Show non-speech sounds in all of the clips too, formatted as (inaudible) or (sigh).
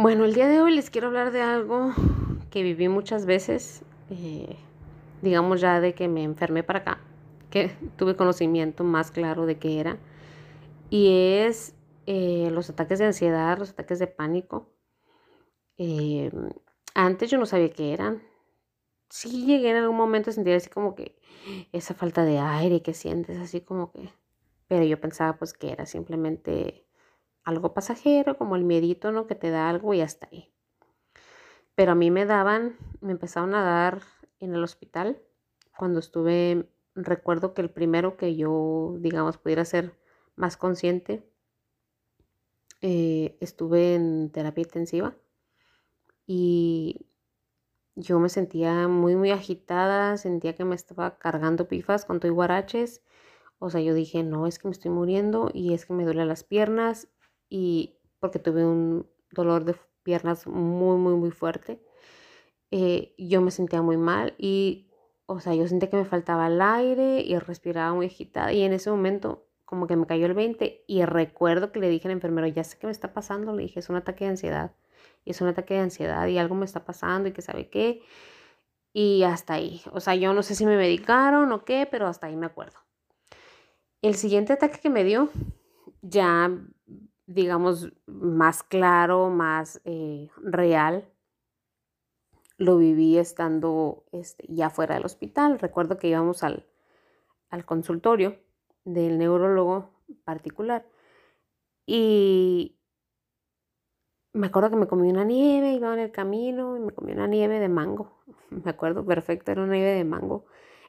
Bueno, el día de hoy les quiero hablar de algo que viví muchas veces, eh, digamos ya de que me enfermé para acá, que (laughs) tuve conocimiento más claro de qué era, y es eh, los ataques de ansiedad, los ataques de pánico. Eh, antes yo no sabía qué eran. Sí llegué en algún momento a sentir así como que esa falta de aire que sientes, así como que... Pero yo pensaba pues que era simplemente algo pasajero, como el miedito, ¿no? Que te da algo y hasta ahí. Pero a mí me daban, me empezaron a dar en el hospital cuando estuve, recuerdo que el primero que yo, digamos, pudiera ser más consciente, eh, estuve en terapia intensiva y yo me sentía muy, muy agitada, sentía que me estaba cargando pifas con y guaraches. O sea, yo dije, no, es que me estoy muriendo y es que me duelen las piernas y porque tuve un dolor de piernas muy, muy, muy fuerte. Eh, yo me sentía muy mal y, o sea, yo sentía que me faltaba el aire y respiraba muy agitada y en ese momento como que me cayó el 20 y recuerdo que le dije al enfermero, ya sé qué me está pasando, le dije, es un ataque de ansiedad y es un ataque de ansiedad y algo me está pasando y que sabe qué. Y hasta ahí, o sea, yo no sé si me medicaron o qué, pero hasta ahí me acuerdo. El siguiente ataque que me dio, ya digamos, más claro, más eh, real, lo viví estando este, ya fuera del hospital. Recuerdo que íbamos al, al consultorio del neurólogo particular y me acuerdo que me comí una nieve, iba en el camino y me comí una nieve de mango. (laughs) Me acuerdo perfecto, era una nieve de mango.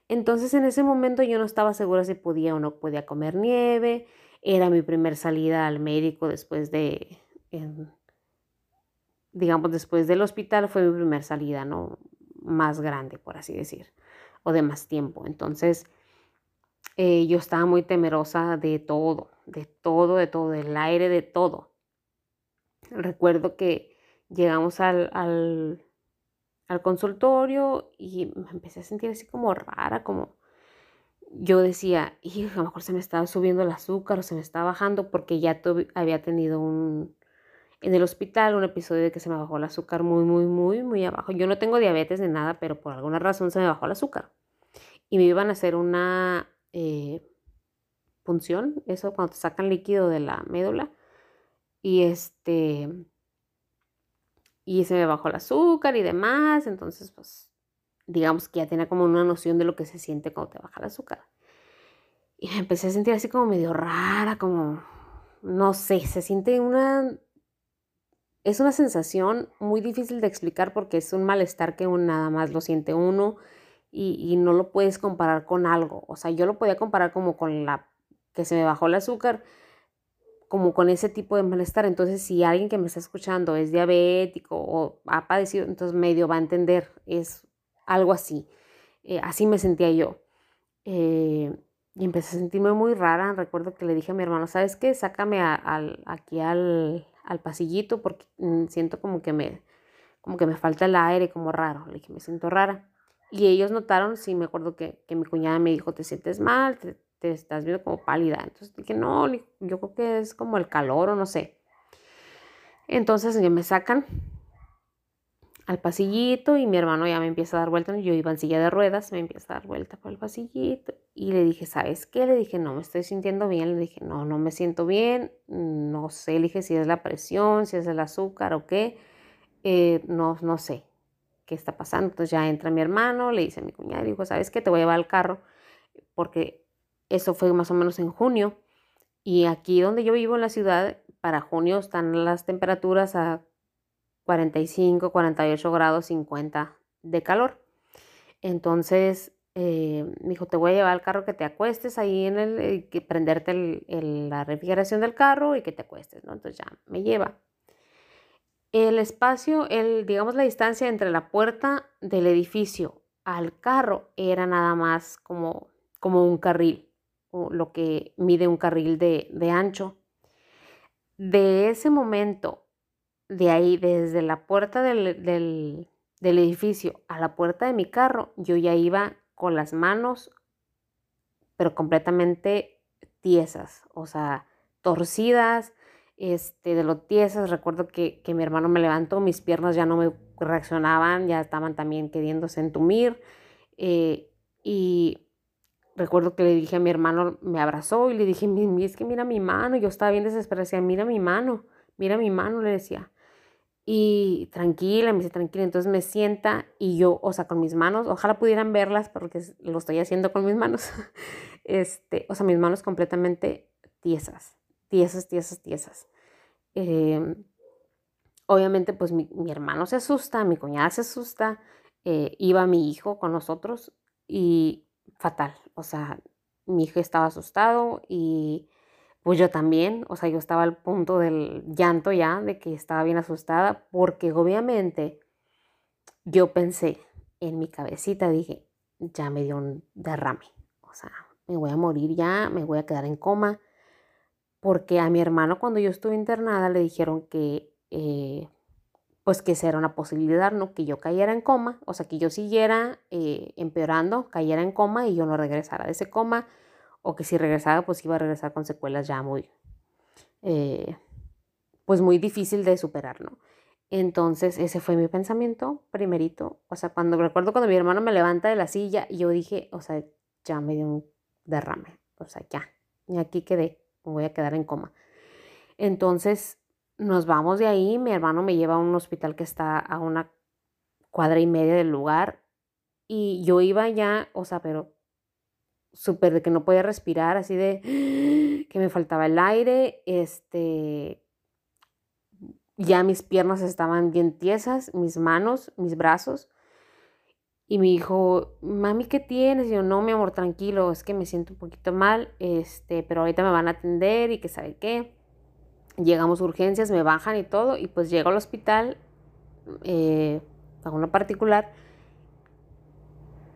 Entonces en ese momento yo no estaba segura si podía o no podía comer nieve era mi primer salida al médico después de, digamos, después del hospital fue mi primer salida, ¿no? Más grande, por así decir, o de más tiempo. Entonces, eh, yo estaba muy temerosa de todo, de todo, de todo, del aire, de todo. Recuerdo que llegamos al, al, al consultorio y me empecé a sentir así como rara, como yo decía, y a lo mejor se me estaba subiendo el azúcar o se me estaba bajando porque ya había tenido un, en el hospital un episodio de que se me bajó el azúcar muy, muy, muy, muy abajo. Yo no tengo diabetes ni nada, pero por alguna razón se me bajó el azúcar. Y me iban a hacer una eh, punción, eso cuando te sacan líquido de la médula. Y este, y se me bajó el azúcar y demás. Entonces, pues digamos que ya tenía como una noción de lo que se siente cuando te baja el azúcar. Y me empecé a sentir así como medio rara, como, no sé, se siente una... Es una sensación muy difícil de explicar porque es un malestar que nada más lo siente uno y, y no lo puedes comparar con algo. O sea, yo lo podía comparar como con la que se me bajó el azúcar, como con ese tipo de malestar. Entonces, si alguien que me está escuchando es diabético o ha padecido, entonces medio va a entender. Es algo así. Eh, así me sentía yo. Eh, y empecé a sentirme muy rara. Recuerdo que le dije a mi hermano, ¿sabes qué? Sácame aquí al, pasillito porque mm, siento como que, me, como que me falta el aire, como raro. Le dije, me siento rara. Y ellos notaron, sí, me acuerdo que, mi cuñada me dijo, ¿te sientes mal? ¿Te, te estás viendo como pálida? Entonces dije, no, yo creo que es como el calor o no sé. Entonces me sacan al pasillito y mi hermano ya me empieza a dar vueltas, yo iba en silla de ruedas, me empieza a dar vuelta por el pasillito y le dije, ¿sabes qué? Le dije, no me estoy sintiendo bien, le dije, no, no me siento bien, no sé, le dije si es la presión, si es el azúcar o qué, eh, no, no sé qué está pasando. Entonces ya entra mi hermano, le dice a mi cuñada, le dijo, ¿sabes qué? Te voy a llevar al carro, porque eso fue más o menos en junio y aquí donde yo vivo en la ciudad, para junio están las temperaturas a 45, 48 grados 50 de calor. Entonces, eh, dijo, te voy a llevar al carro que te acuestes ahí en el, eh, que prenderte la refrigeración del carro y que te acuestes, ¿no? Entonces ya me lleva. El espacio, el, digamos la distancia entre la puerta del edificio al carro era nada más como, como un carril, o lo que mide un carril de, de ancho. De ese momento de ahí, desde la puerta del, edificio a la puerta de mi carro, yo ya iba con las manos, pero completamente tiesas, o sea, torcidas, este, de lo tiesas. Recuerdo que, que mi hermano me levantó, mis piernas ya no me reaccionaban, ya estaban también queriéndose entumir. Eh, y recuerdo que le dije a mi hermano, me abrazó y le dije, es que mira mi mano. Yo estaba bien desesperada, decía, mira mi mano, mira mi mano, le decía. Y tranquila, me dice tranquila. Entonces me sienta y yo, o sea, con mis manos, ojalá pudieran verlas porque lo estoy haciendo con mis manos. (laughs) Este, o sea, mis manos completamente tiesas, tiesas, tiesas, tiesas. Em, obviamente, pues mi, hermano se asusta, mi cuñada se asusta. Eh, iba mi hijo con nosotros y fatal. O sea, mi hijo estaba asustado y pues yo también, o sea, yo estaba al punto del llanto ya, de que estaba bien asustada, porque obviamente yo pensé en mi cabecita, dije, ya me dio un derrame, o sea, me voy a morir ya, me voy a quedar en coma, porque a mi hermano cuando yo estuve internada le dijeron que, eh, pues que esa era una posibilidad, ¿no? Que yo cayera en coma, o sea, que yo siguiera eh, empeorando, cayera en coma y yo no regresara de ese coma o que si regresaba pues iba a regresar con secuelas ya muy, eh, pues muy difícil de superar, ¿no? Entonces ese fue mi pensamiento primerito, o sea, cuando recuerdo cuando mi hermano me levanta de la silla y yo dije, o sea, ya me dio un derrame, o sea, ya, y aquí quedé, me voy a quedar en coma. Entonces nos vamos de ahí, mi hermano me lleva a un hospital que está a una cuadra y media del lugar y yo iba ya, o sea, pero súper de que no podía respirar, así de (gasps) que me faltaba el aire, este, ya mis piernas estaban bien tiesas, mis manos, mis brazos. Y me dijo, mami, ¿qué tienes? Y yo, no, mi amor, tranquilo, es que me siento un poquito mal, este, pero ahorita me van a atender y que sabe qué. Llegamos a urgencias, me bajan y todo, y pues llego al hospital, eh, a uno particular,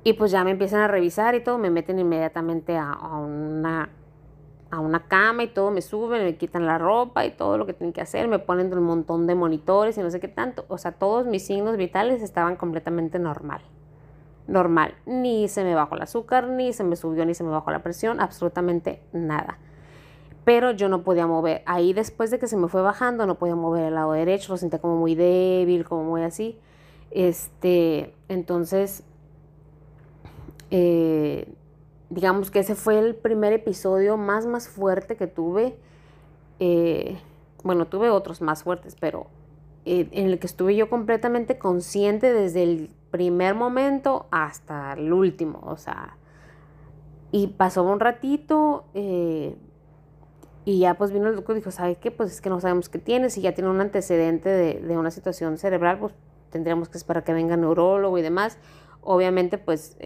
y pues ya me empiezan a revisar y todo, me meten inmediatamente a, una, a una cama y todo, me suben, me quitan la ropa y todo lo que tienen que hacer, me ponen un montón de monitores y no sé qué tanto. O sea, todos mis signos vitales estaban completamente normal. Normal. Ni se me bajó el azúcar, ni se me subió, ni se me bajó la presión, absolutamente nada. Pero yo no podía mover. Ahí después de que se me fue bajando, no podía mover el lado derecho, lo sentía como muy débil, como muy así. Este, entonces eh, digamos que ese fue el primer episodio más, más fuerte que tuve. Eh, bueno, tuve otros más fuertes, pero eh, en el que estuve yo completamente consciente desde el primer momento hasta el último. O sea, y pasó un ratito y ya pues vino el doctor y dijo, ¿sabe qué? Pues es que no sabemos qué tiene. Si ya tiene un antecedente de, de una situación cerebral, pues tendríamos que esperar que venga neurólogo y demás. Obviamente, pues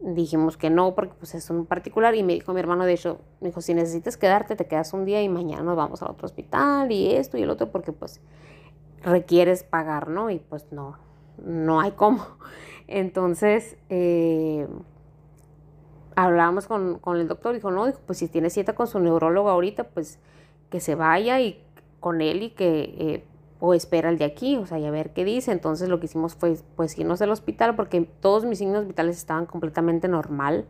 dijimos que no, porque pues es un particular y me dijo mi hermano, de hecho, me dijo, si necesitas quedarte, te quedas un día y mañana nos vamos al otro hospital y esto y el otro, porque pues requieres pagar, ¿no? Y pues no, no hay cómo. (laughs) Entonces, eh, hablábamos con, con, el doctor, dijo, no, dijo, pues si tiene cita con su neurólogo ahorita, pues que se vaya y con él y que eh, o espera el de aquí, o sea, y a ver qué dice. Entonces lo que hicimos fue pues irnos del hospital porque todos mis signos vitales estaban completamente normal.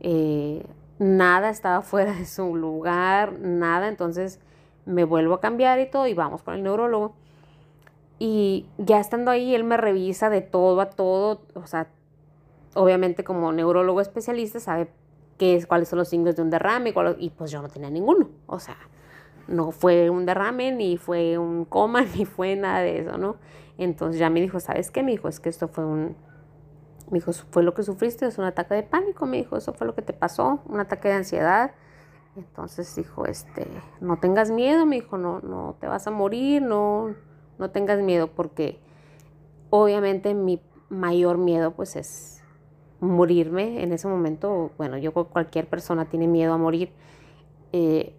Eh, nada estaba (laughs) fuera de su lugar, nada. Entonces me vuelvo a cambiar y todo y vamos con el neurólogo. Y ya estando ahí, él me revisa de todo a todo, o sea, obviamente como neurólogo especialista sabe qué es, cuáles son los signos de un derrame y, y pues yo no tenía ninguno, o sea, no fue un derrame, ni fue un coma, (laughs) ni fue nada de eso, ¿no? Entonces ya me dijo, ¿sabes qué? Me dijo, es que esto fue un... Me dijo, fue lo que sufriste, es un ataque de pánico, me dijo, eso fue lo que te pasó, un ataque de ansiedad. Entonces dijo, este, no tengas miedo, me dijo, no, no te vas a morir, no, no tengas miedo, porque obviamente mi mayor miedo pues es morirme en ese momento. Bueno, yo cualquier persona tiene miedo a morir. Eh,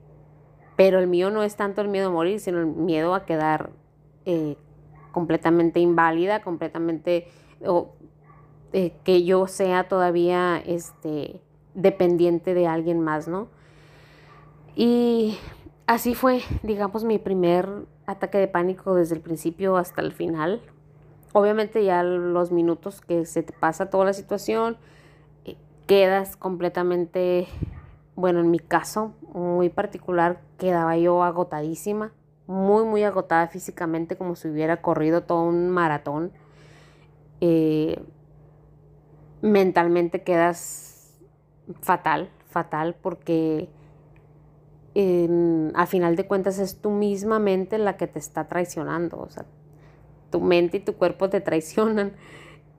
pero el mío no es tanto el miedo a morir, sino el miedo a quedar eh, completamente inválida, completamente, o eh, que yo sea todavía este, dependiente de alguien más, ¿no? Y así fue, digamos, mi primer ataque de pánico desde el principio hasta el final. Obviamente ya los minutos que se te pasa toda la situación, eh, quedas completamente bueno, en mi caso muy particular, quedaba yo agotadísima, muy, muy agotada físicamente, como si hubiera corrido todo un maratón. Eh, mentalmente quedas fatal, fatal, porque a final de cuentas es tu misma mente la que te está traicionando. O sea, tu mente y tu cuerpo te traicionan.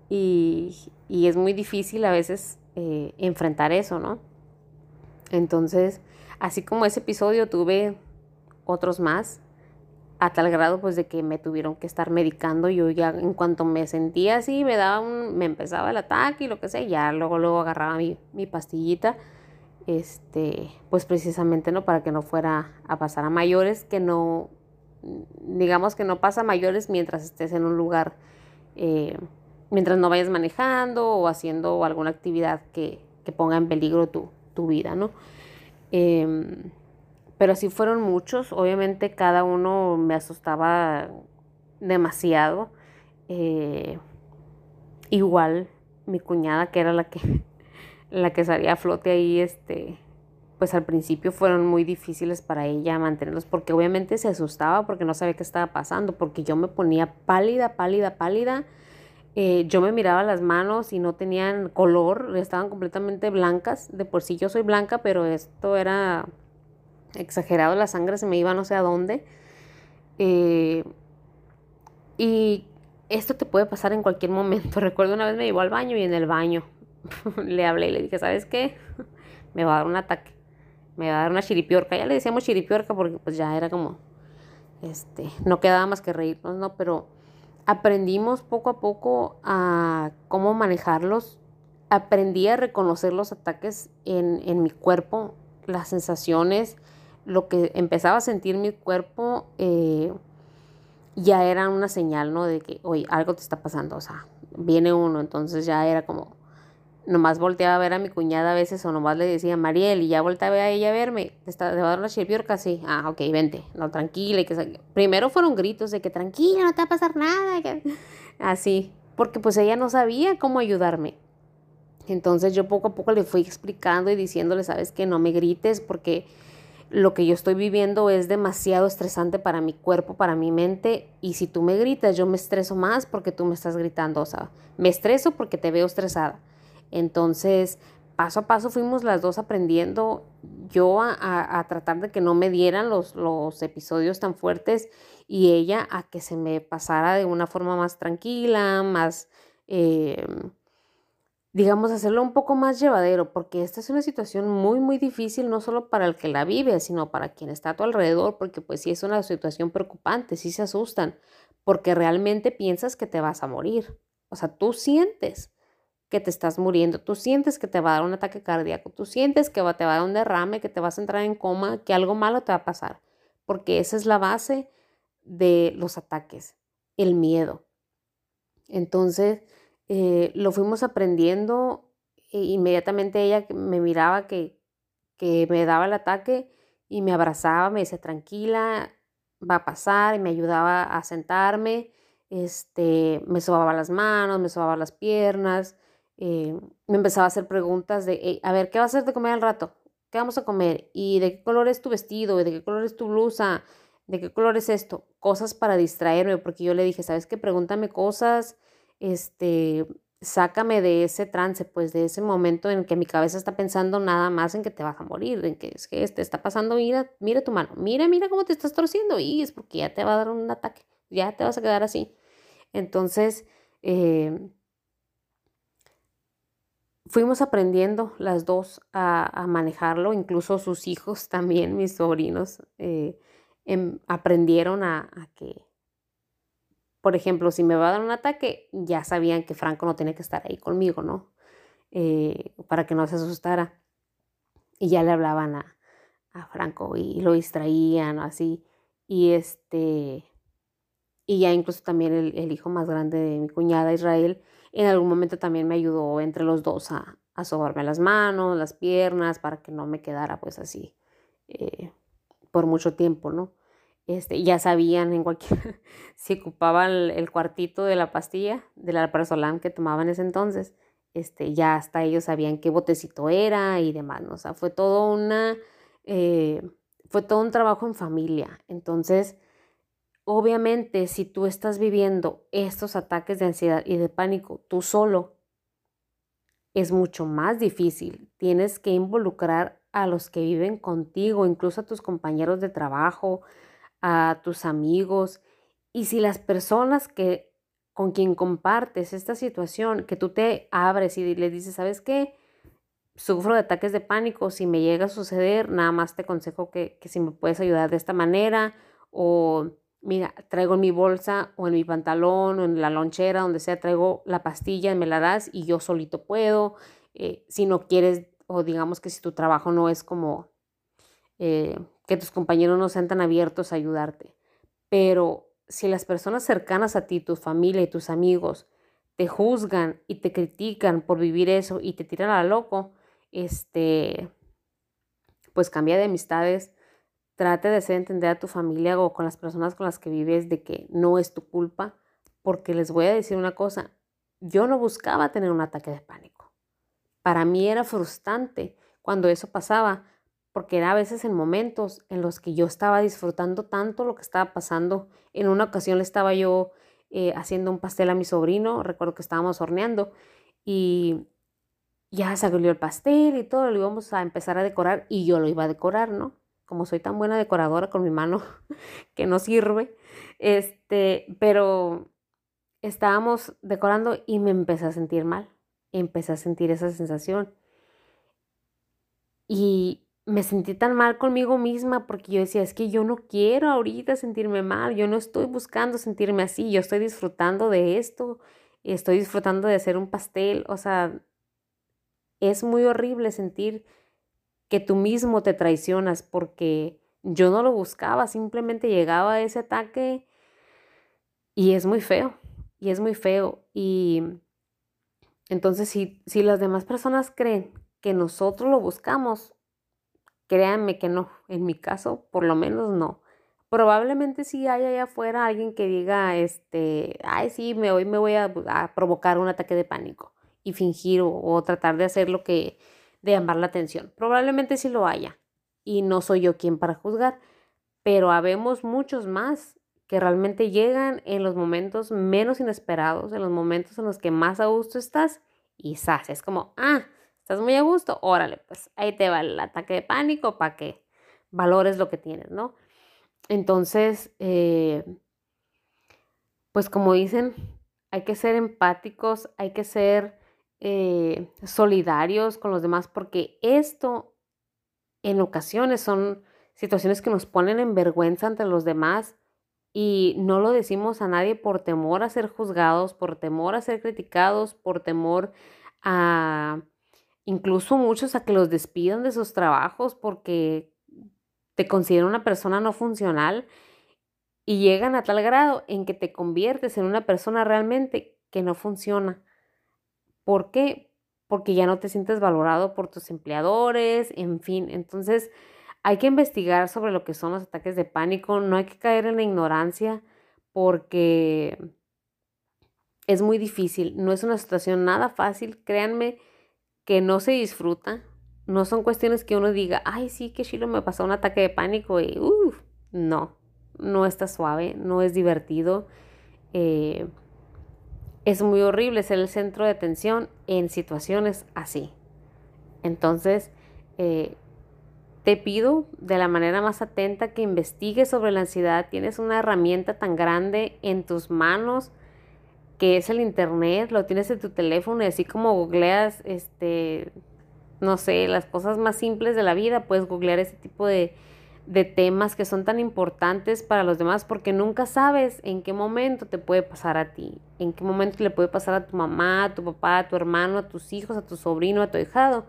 Y, es muy difícil a veces eh, enfrentar eso, ¿no? Entonces, así como ese episodio, tuve otros más a tal grado pues de que me tuvieron que estar medicando. Yo ya en cuanto me sentía así, me daba un, me empezaba el ataque y lo que sea, ya luego luego agarraba mi, mi pastillita, este, pues precisamente no para que no fuera a pasar a mayores, que no, digamos que no pasa a mayores mientras estés en un lugar, eh, mientras no vayas manejando o haciendo alguna actividad que, que ponga en peligro tu, tu vida, ¿no? Em, pero sí fueron muchos, obviamente cada uno me asustaba demasiado. Eh, igual mi cuñada, que era la que, (laughs) la que salía a flote ahí, este, pues al principio fueron muy difíciles para ella mantenerlos, porque obviamente se asustaba porque no sabía qué estaba pasando, porque yo me ponía pálida, pálida, pálida. Eh, yo me miraba las manos y no tenían color, estaban completamente blancas. De por sí yo soy blanca, pero esto era exagerado, la sangre se me iba no sé a dónde. Eh, y esto te puede pasar en cualquier momento. (laughs) Recuerdo una vez me llevó al baño y en el baño (laughs) le hablé y le dije, ¿sabes qué? (laughs) me va a dar un ataque. Me va a dar una chiripiorca. Ya le decíamos chiripiorca porque pues ya era como, este, no quedaba más que reírnos, ¿no? Pero aprendimos poco a poco a cómo manejarlos. Aprendí a reconocer los ataques en, en mi cuerpo, las sensaciones, lo que empezaba a sentir mi cuerpo eh, ya era una señal, ¿no? De que, oye, algo te está pasando, o sea, viene uno, entonces ya era como, nomás volteaba a ver a mi cuñada a veces o nomás le decía, Mariel, y ya volteaba a ella a verme, te, va a dar una chiripiorca, sí, ah, ok, vente, no, tranquila, y que primero fueron gritos de que tranquila, no te va a pasar nada, (laughs) así, porque pues ella no sabía cómo ayudarme. Entonces yo poco a poco le fui explicando y diciéndole, sabes que no me grites porque lo que yo estoy viviendo es demasiado estresante para mi cuerpo, para mi mente, y si tú me gritas, yo me estreso más porque tú me estás gritando, o sea, me estreso porque te veo estresada. Entonces, paso a paso fuimos las dos aprendiendo yo a, tratar de que no me dieran los, los episodios tan fuertes y ella a que se me pasara de una forma más tranquila, más... Eh, digamos, hacerlo un poco más llevadero, porque esta es una situación muy, muy difícil, no solo para el que la vive, sino para quien está a tu alrededor, porque pues sí es una situación preocupante, sí se asustan, porque realmente piensas que te vas a morir. O sea, tú sientes que te estás muriendo, tú sientes que te va a dar un ataque cardíaco, tú sientes que te va a dar un derrame, que te vas a entrar en coma, que algo malo te va a pasar, porque esa es la base de los ataques, el miedo. Entonces, eh, lo fuimos aprendiendo e inmediatamente ella me miraba que, que me daba el ataque y me abrazaba, me decía tranquila, va a pasar y me ayudaba a sentarme, este, me sobaba las manos, me sobaba las piernas, eh, me empezaba a hacer preguntas de, a ver, ¿qué vas a hacer de comer al rato? ¿Qué vamos a comer? ¿Y de qué color es tu vestido? ¿Y de qué color es tu blusa? ¿De qué color es esto? Cosas para distraerme, porque yo le dije, ¿sabes qué? Pregúntame cosas este, sácame de ese trance, pues de ese momento en que mi cabeza está pensando nada más en que te vas a morir, en que es que te está pasando, mira, mira tu mano, mira, mira cómo te estás torciendo y es porque ya te va a dar un ataque, ya te vas a quedar así. Entonces, eh, fuimos aprendiendo las dos a, manejarlo, incluso sus hijos (laughs) también, mis sobrinos, eh, em, aprendieron a que por ejemplo, si me va a dar un ataque, ya sabían que Franco no tenía que estar ahí conmigo, ¿no? Eh, para que no se asustara. Y ya le hablaban a, Franco y lo distraían o así. Y este, y ya incluso también el, hijo más grande de mi cuñada, Israel, en algún momento también me ayudó entre los dos a, a sobarme las manos, las piernas, para que no me quedara pues así eh, por mucho tiempo, ¿no? Este, ya sabían en cualquier, (laughs) si ocupaban el, cuartito de la pastilla, de la que tomaban ese entonces, este, ya hasta ellos sabían qué botecito era y demás, O sea, fue todo una, eh, fue todo un trabajo en familia. Entonces, Obviamente, si tú estás viviendo estos ataques de ansiedad y de pánico tú solo, es mucho más difícil. Tienes que involucrar a los que viven contigo, incluso a tus compañeros de trabajo, a tus amigos. Y si las personas que con quien compartes esta situación, que tú te abres y le dices, ¿sabes qué? Sufro de ataques de pánico, si me llega a suceder, nada más te aconsejo que, que si me puedes ayudar de esta manera o mira, traigo en mi bolsa o en mi pantalón o en la lonchera, donde sea, traigo la pastilla, me la das y yo solito puedo. Eh, si no quieres, o digamos que si tu trabajo no es como eh, que tus compañeros no sean tan abiertos a ayudarte. Pero si las personas cercanas a ti, tu familia y tus amigos, te juzgan y te critican por vivir eso y te tiran a loco, este, pues cambia de amistades, Trate de hacer entender a tu familia o con las personas con las que vives de que no es tu culpa, porque les voy a decir una cosa, yo no buscaba tener un ataque de pánico. Para mí era frustrante cuando eso pasaba, porque era a veces en momentos en los que yo estaba disfrutando tanto lo que estaba pasando. En una ocasión le estaba yo eh, haciendo un pastel a mi sobrino, recuerdo que estábamos horneando y ya salió el pastel y todo, lo íbamos a empezar a decorar y yo lo iba a decorar, ¿no? Como soy tan buena decoradora con mi mano (laughs) que no sirve, este, pero estábamos decorando y me empecé a sentir mal, empecé a sentir esa sensación. Y me sentí tan mal conmigo misma porque yo decía, es que yo no quiero ahorita sentirme mal, yo no estoy buscando sentirme así, yo estoy disfrutando de esto, estoy disfrutando de hacer un pastel, o sea, es muy horrible sentir que tú mismo te traicionas porque yo no lo buscaba, simplemente llegaba a ese ataque y es muy feo, y es muy feo. Y entonces si, si las demás personas creen que nosotros lo buscamos, créanme que no, en mi caso por lo menos no. Probablemente sí hay allá afuera alguien que diga, este, ay, sí, me, hoy me voy a, provocar un ataque de pánico y fingir o tratar de hacer lo que, de llamar la atención. Probablemente sí lo haya y no soy yo quien para juzgar, pero habemos muchos más que realmente llegan en los momentos menos inesperados, en los momentos en los que más a gusto estás y ¡zas! es como, ah, estás muy a gusto, órale, pues ahí te va el ataque de pánico para que valores lo que tienes, ¿no? Entonces, eh, pues como dicen, hay que ser empáticos, hay que ser eh, solidarios con los demás, porque esto en ocasiones son situaciones que nos ponen en vergüenza ante los demás y no lo decimos a nadie por temor a ser juzgados, por temor a ser criticados, por temor a incluso muchos a que los despidan de sus trabajos porque te consideran una persona no funcional y llegan a tal grado en que te conviertes en una persona realmente que no funciona. ¿Por qué? Porque ya no te sientes valorado por tus empleadores, en fin. Entonces, hay que investigar sobre lo que son los ataques de pánico. No hay que caer en la ignorancia porque es muy difícil. No es una situación nada fácil. Créanme que no se disfruta. No son cuestiones que uno diga, ay, sí, que chilo me pasó un ataque de pánico y, uff, no, no está suave, no es divertido. Eh, es muy horrible ser el centro de atención en situaciones así. Entonces, eh, te pido de la manera más atenta que investigues sobre la ansiedad. Tienes una herramienta tan grande en tus manos que es el internet, lo tienes en tu teléfono y así como googleas, este, no sé, las cosas más simples de la vida, puedes googlear ese tipo de, de temas que son tan importantes para los demás porque nunca sabes en qué momento te puede pasar a ti, en qué momento le puede pasar a tu mamá, a tu papá, a tu hermano, a tus hijos, a tu sobrino, a tu hijado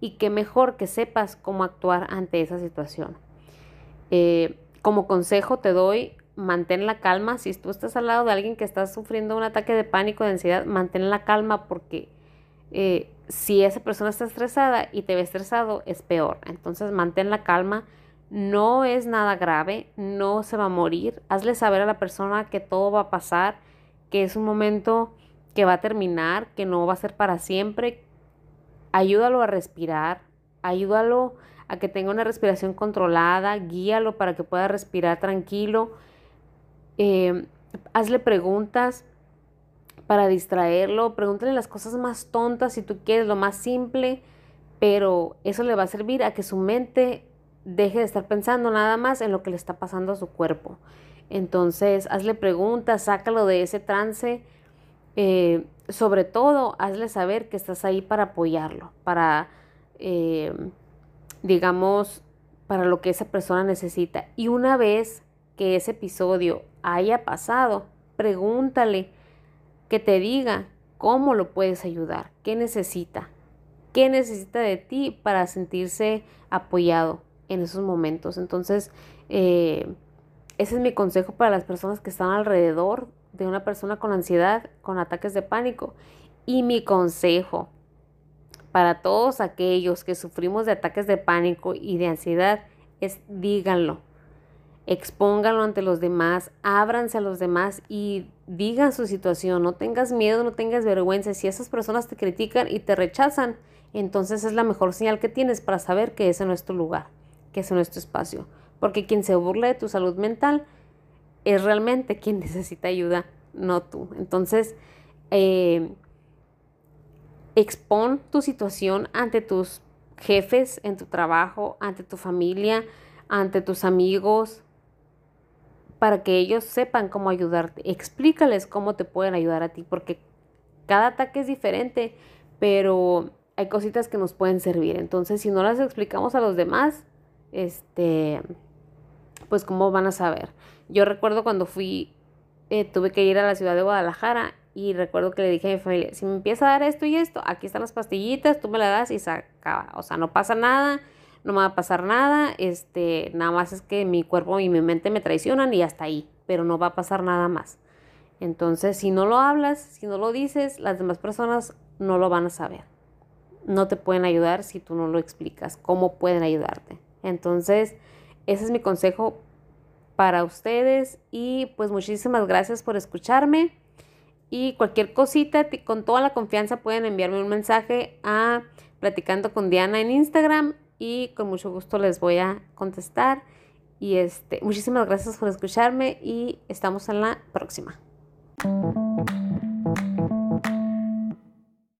y qué mejor que sepas cómo actuar ante esa situación. Eh, como consejo te doy, mantén la calma. Si tú estás al lado de alguien que está sufriendo un ataque de pánico, de ansiedad, mantén la calma porque eh, si esa persona está estresada y te ve estresado, es peor. Entonces mantén la calma no es nada grave, no se va a morir. Hazle saber a la persona que todo va a pasar, que es un momento que va a terminar, que no va a ser para siempre. Ayúdalo a respirar, ayúdalo a que tenga una respiración controlada, guíalo para que pueda respirar tranquilo. Eh, hazle preguntas para distraerlo, pregúntale las cosas más tontas si tú quieres, lo más simple, pero eso le va a servir a que su mente deje de estar pensando nada más en lo que le está pasando a su cuerpo. Entonces, hazle preguntas, sácalo de ese trance. Eh, sobre todo, hazle saber que estás ahí para apoyarlo, para, eh, digamos, para lo que esa persona necesita. Y una vez que ese episodio haya pasado, pregúntale que te diga cómo lo puedes ayudar, qué necesita, qué necesita de ti para sentirse apoyado en esos momentos. Entonces, eh, ese es mi consejo para las personas que están alrededor de una persona con ansiedad, con ataques de pánico. Y mi consejo para todos aquellos que sufrimos de ataques de pánico y de ansiedad es díganlo. Expónganlo ante los demás, ábranse a los demás y digan su situación. No tengas miedo, no tengas vergüenza. Si esas personas te critican y te rechazan, entonces es la mejor señal que tienes para saber que ese no es tu lugar, que ese no es tu espacio. Porque quien se burla de tu salud mental es realmente quien (laughs) necesita ayuda, no tú. Entonces, eh, expon tu situación ante tus jefes en tu trabajo, ante tu familia, ante tus amigos, para que ellos sepan cómo ayudarte. Explícales cómo te pueden ayudar a ti, porque cada ataque es diferente, pero hay cositas que nos pueden servir. Entonces, si no las explicamos a los demás, este, pues cómo van a saber. Yo recuerdo cuando fui, eh, tuve que ir a la ciudad de Guadalajara y recuerdo que le dije a mi familia, si me empieza a dar esto y esto, aquí están las pastillitas, tú me las das y se acaba. O sea, no pasa nada, no me va a pasar nada, este, nada más es que mi cuerpo y mi mente me traicionan y hasta ahí, pero no va a pasar nada más. Entonces, si no lo hablas, si no lo dices, las demás personas no lo van a saber. No te pueden ayudar si tú no lo explicas, cómo pueden ayudarte. Entonces, ese es mi consejo para ustedes y pues muchísimas gracias por escucharme. Y cualquier cosita, con toda la confianza pueden enviarme un mensaje a Platicando con Diana en Instagram y con mucho gusto les voy a contestar. Y este, muchísimas gracias por escucharme y estamos en la próxima.